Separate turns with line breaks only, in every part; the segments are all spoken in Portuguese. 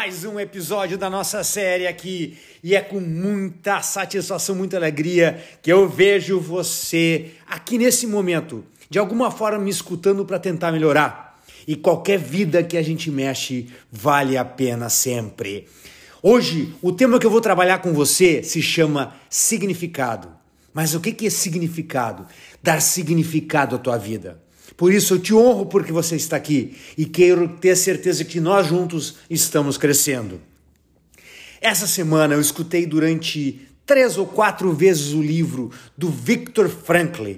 mais um episódio da nossa série aqui e é com muita satisfação, muita alegria que eu vejo você aqui nesse momento, de alguma forma me escutando para tentar melhorar. E qualquer vida que a gente mexe vale a pena sempre. Hoje, o tema que eu vou trabalhar com você se chama significado. Mas o que é significado? Dar significado à tua vida. Por isso eu te honro porque você está aqui e quero ter certeza que nós juntos estamos crescendo. Essa semana eu escutei durante três ou quatro vezes o livro do Viktor Frankl,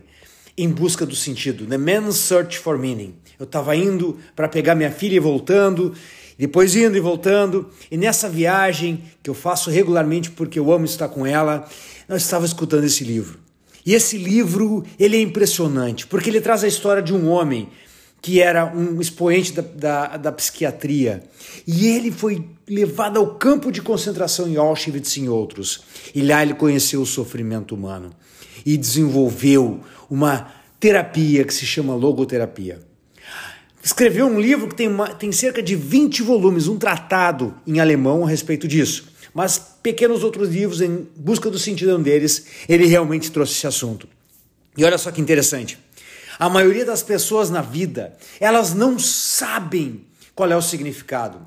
Em Busca do Sentido, The Man's Search for Meaning. Eu estava indo para pegar minha filha e voltando, depois indo e voltando, e nessa viagem que eu faço regularmente porque eu amo estar com ela, nós estava escutando esse livro. E esse livro ele é impressionante, porque ele traz a história de um homem que era um expoente da, da, da, psiquiatria. E ele foi levado ao campo de concentração em Auschwitz e em outros. E lá ele conheceu o sofrimento humano e desenvolveu uma terapia que se chama logoterapia. Escreveu um livro que tem, uma, tem cerca de 20 volumes, um tratado em alemão a respeito disso mas pequenos outros livros em busca do sentido deles, ele realmente trouxe esse assunto. E olha só que interessante. A maioria das pessoas na vida, elas não sabem qual é o significado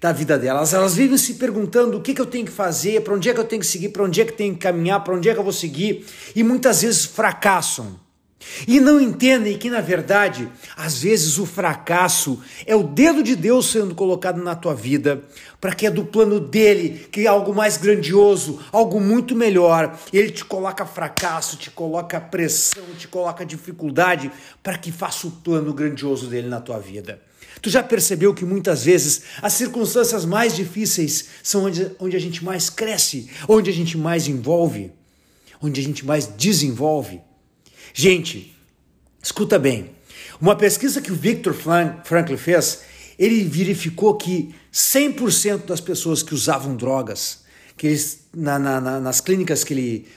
da vida delas. Elas vivem se perguntando o que, que eu tenho que fazer, para onde é que eu tenho que seguir, para onde é que eu tenho que caminhar, para onde é que eu vou seguir, e muitas vezes fracassam. E não entendem que, na verdade, às vezes o fracasso é o dedo de Deus sendo colocado na tua vida, para que é do plano dele, que é algo mais grandioso, algo muito melhor. Ele te coloca fracasso, te coloca pressão, te coloca dificuldade, para que faça o plano grandioso dele na tua vida. Tu já percebeu que muitas vezes as circunstâncias mais difíceis são onde, onde a gente mais cresce, onde a gente mais envolve, onde a gente mais desenvolve? Gente, escuta bem. Uma pesquisa que o Victor Frankl fez, ele verificou que 100% das pessoas que usavam drogas, que eles, na, na, nas clínicas que ele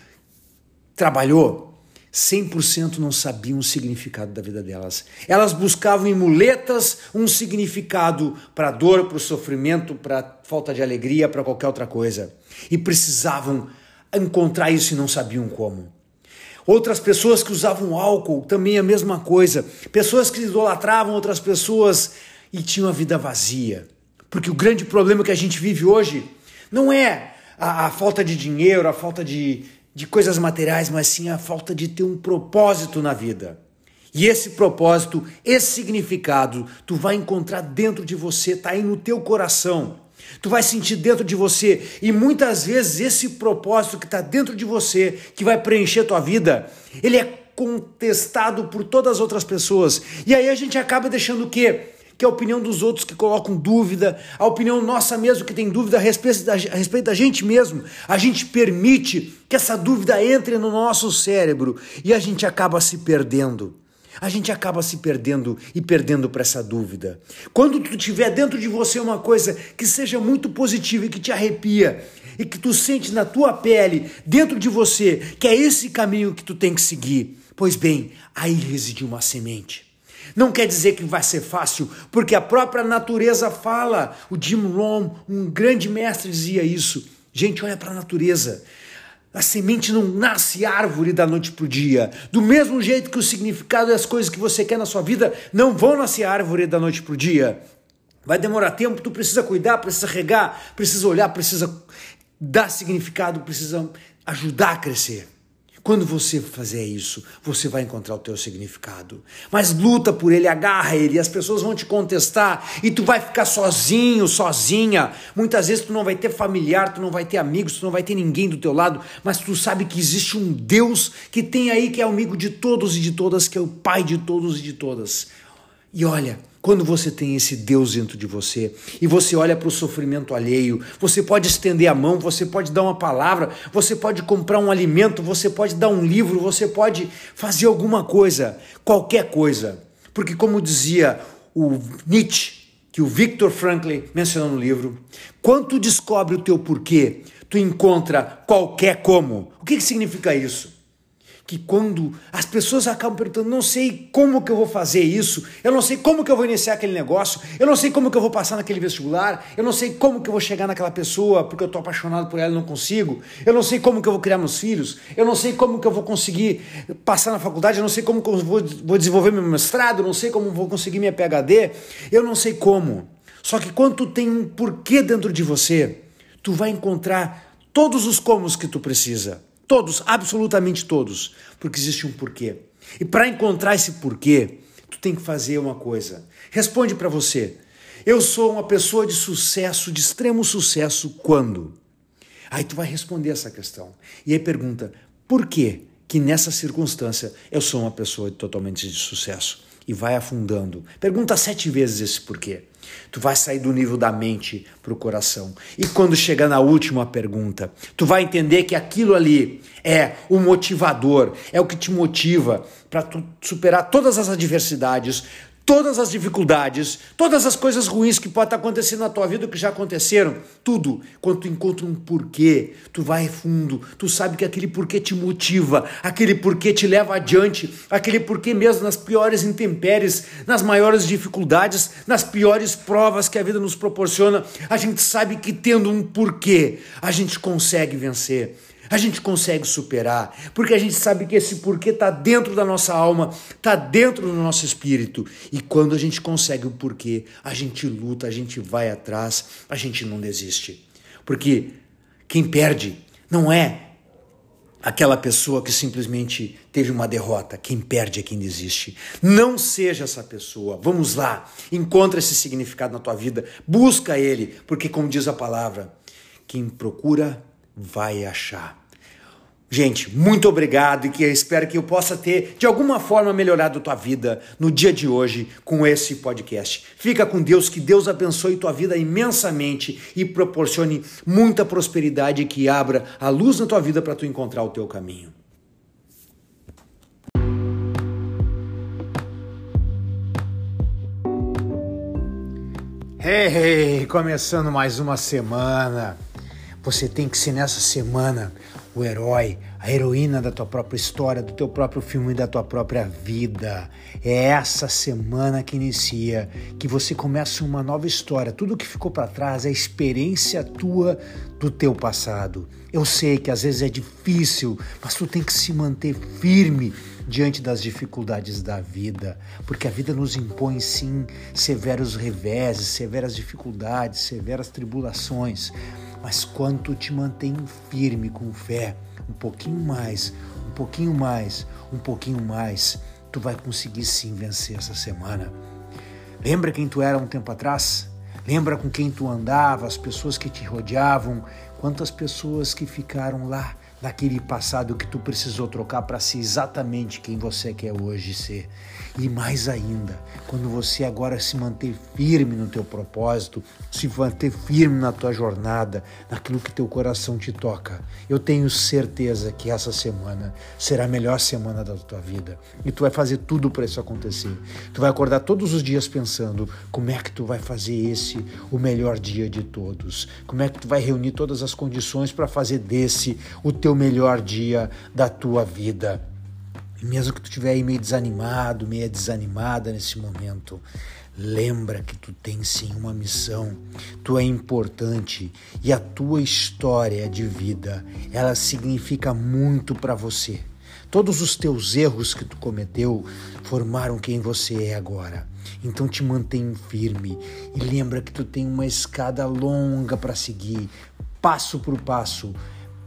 trabalhou, 100% não sabiam o significado da vida delas. Elas buscavam em muletas um significado para dor, para o sofrimento, para falta de alegria, para qualquer outra coisa. E precisavam encontrar isso e não sabiam como. Outras pessoas que usavam álcool, também a mesma coisa. Pessoas que idolatravam outras pessoas e tinham a vida vazia. Porque o grande problema que a gente vive hoje não é a, a falta de dinheiro, a falta de, de coisas materiais, mas sim a falta de ter um propósito na vida. E esse propósito, esse significado, tu vai encontrar dentro de você, está aí no teu coração. Tu vai sentir dentro de você e muitas vezes esse propósito que está dentro de você, que vai preencher tua vida, ele é contestado por todas as outras pessoas. E aí a gente acaba deixando o quê? Que a opinião dos outros que colocam dúvida, a opinião nossa mesmo que tem dúvida a respeito, da, a respeito da gente mesmo. A gente permite que essa dúvida entre no nosso cérebro e a gente acaba se perdendo a gente acaba se perdendo e perdendo para essa dúvida. Quando tu tiver dentro de você uma coisa que seja muito positiva e que te arrepia e que tu sente na tua pele, dentro de você, que é esse caminho que tu tem que seguir, pois bem, aí reside uma semente. Não quer dizer que vai ser fácil, porque a própria natureza fala. O Jim Rohn, um grande mestre, dizia isso. Gente, olha para a natureza. A semente não nasce árvore da noite para o dia. Do mesmo jeito que o significado das coisas que você quer na sua vida não vão nascer árvore da noite para o dia. Vai demorar tempo, tu precisa cuidar, precisa regar, precisa olhar, precisa dar significado, precisa ajudar a crescer. Quando você fazer isso, você vai encontrar o teu significado. Mas luta por ele, agarra ele, as pessoas vão te contestar e tu vai ficar sozinho, sozinha. Muitas vezes tu não vai ter familiar, tu não vai ter amigos, tu não vai ter ninguém do teu lado, mas tu sabe que existe um Deus que tem aí que é amigo de todos e de todas, que é o pai de todos e de todas. E olha, quando você tem esse Deus dentro de você e você olha para o sofrimento alheio, você pode estender a mão, você pode dar uma palavra, você pode comprar um alimento, você pode dar um livro, você pode fazer alguma coisa, qualquer coisa. Porque, como dizia o Nietzsche, que o Viktor Frankl mencionou no livro, quando tu descobre o teu porquê, tu encontra qualquer como. O que, que significa isso? Que quando as pessoas acabam perguntando, não sei como que eu vou fazer isso, eu não sei como que eu vou iniciar aquele negócio, eu não sei como que eu vou passar naquele vestibular, eu não sei como que eu vou chegar naquela pessoa porque eu estou apaixonado por ela e não consigo, eu não sei como que eu vou criar meus filhos, eu não sei como que eu vou conseguir passar na faculdade, eu não sei como que eu vou, vou desenvolver meu mestrado, eu não sei como vou conseguir minha PhD, eu não sei como. Só que quando tu tem um porquê dentro de você, tu vai encontrar todos os comos que tu precisa. Todos, absolutamente todos, porque existe um porquê. E para encontrar esse porquê, tu tem que fazer uma coisa. Responde para você. Eu sou uma pessoa de sucesso, de extremo sucesso, quando? Aí tu vai responder essa questão. E aí pergunta: por que que nessa circunstância eu sou uma pessoa totalmente de sucesso? E vai afundando. Pergunta sete vezes esse porquê. Tu vai sair do nível da mente para o coração. E quando chegar na última pergunta, tu vai entender que aquilo ali é o motivador, é o que te motiva para superar todas as adversidades, todas as dificuldades, todas as coisas ruins que podem estar acontecendo na tua vida, que já aconteceram, tudo, quando tu encontra um porquê, tu vai fundo, tu sabe que aquele porquê te motiva, aquele porquê te leva adiante, aquele porquê mesmo nas piores intempéries, nas maiores dificuldades, nas piores provas que a vida nos proporciona, a gente sabe que tendo um porquê, a gente consegue vencer a gente consegue superar, porque a gente sabe que esse porquê está dentro da nossa alma, está dentro do nosso espírito. E quando a gente consegue o porquê, a gente luta, a gente vai atrás, a gente não desiste. Porque quem perde não é aquela pessoa que simplesmente teve uma derrota. Quem perde é quem desiste. Não seja essa pessoa. Vamos lá, encontra esse significado na tua vida, busca ele, porque, como diz a palavra, quem procura vai achar. Gente, muito obrigado e que eu espero que eu possa ter de alguma forma melhorado tua vida no dia de hoje com esse podcast. Fica com Deus, que Deus abençoe tua vida imensamente e proporcione muita prosperidade que abra a luz na tua vida para tu encontrar o teu caminho. Hey, começando mais uma semana. Você tem que ser nessa semana o herói, a heroína da tua própria história, do teu próprio filme da tua própria vida. É essa semana que inicia, que você começa uma nova história. Tudo que ficou para trás é experiência tua do teu passado. Eu sei que às vezes é difícil, mas tu tem que se manter firme diante das dificuldades da vida, porque a vida nos impõe sim severos reveses, severas dificuldades, severas tribulações. Mas quando te mantém firme com fé, um pouquinho mais, um pouquinho mais, um pouquinho mais, tu vai conseguir sim vencer essa semana. Lembra quem tu era um tempo atrás? Lembra com quem tu andava, as pessoas que te rodeavam, quantas pessoas que ficaram lá naquele passado que tu precisou trocar para ser exatamente quem você quer hoje ser. E mais ainda, quando você agora se manter firme no teu propósito, se manter firme na tua jornada, naquilo que teu coração te toca, eu tenho certeza que essa semana será a melhor semana da tua vida. E tu vai fazer tudo para isso acontecer. Tu vai acordar todos os dias pensando como é que tu vai fazer esse o melhor dia de todos. Como é que tu vai reunir todas as condições para fazer desse o teu melhor dia da tua vida. E mesmo que tu estiver aí meio desanimado, meio desanimada nesse momento, lembra que tu tens sim uma missão, tu é importante e a tua história de vida, ela significa muito para você. Todos os teus erros que tu cometeu formaram quem você é agora. Então te mantém firme e lembra que tu tem uma escada longa para seguir, passo por passo,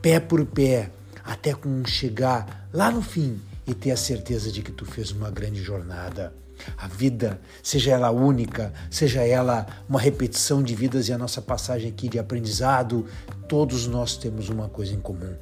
pé por pé, até com chegar lá no fim e ter a certeza de que tu fez uma grande jornada. A vida, seja ela única, seja ela uma repetição de vidas e a nossa passagem aqui de aprendizado, todos nós temos uma coisa em comum: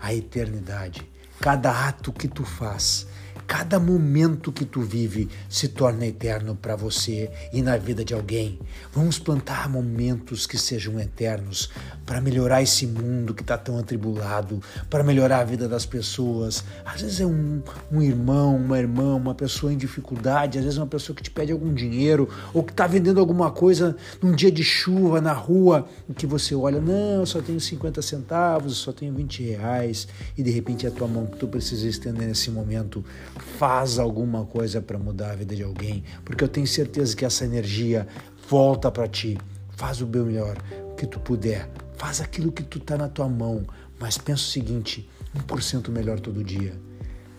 a eternidade. Cada ato que tu faz, cada momento que tu vive se torna eterno para você e na vida de alguém. Vamos plantar momentos que sejam eternos para melhorar esse mundo que está tão atribulado, para melhorar a vida das pessoas. Às vezes é um, um irmão, uma irmã, uma pessoa em dificuldade, às vezes é uma pessoa que te pede algum dinheiro ou que está vendendo alguma coisa num dia de chuva na rua, em que você olha, não, eu só tenho 50 centavos, eu só tenho 20 reais, e de repente é a tua mão que tu precisa estender nesse momento faz alguma coisa para mudar a vida de alguém, porque eu tenho certeza que essa energia volta para ti. Faz o bem melhor que tu puder, faz aquilo que tu tá na tua mão, mas pensa o seguinte, 1% melhor todo dia.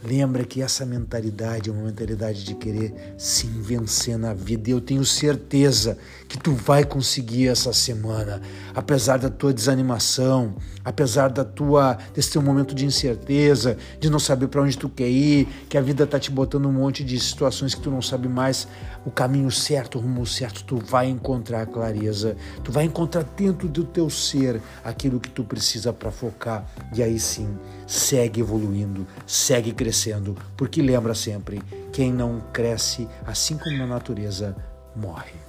Lembra que essa mentalidade é uma mentalidade de querer se vencer na vida. E eu tenho certeza que tu vai conseguir essa semana, apesar da tua desanimação, apesar da tua desse teu momento de incerteza, de não saber para onde tu quer ir, que a vida tá te botando um monte de situações que tu não sabe mais o caminho certo, o rumo certo. Tu vai encontrar clareza, tu vai encontrar dentro do teu ser aquilo que tu precisa para focar. E aí sim, segue evoluindo, segue crescendo crescendo, porque lembra sempre: quem não cresce, assim como na natureza, morre.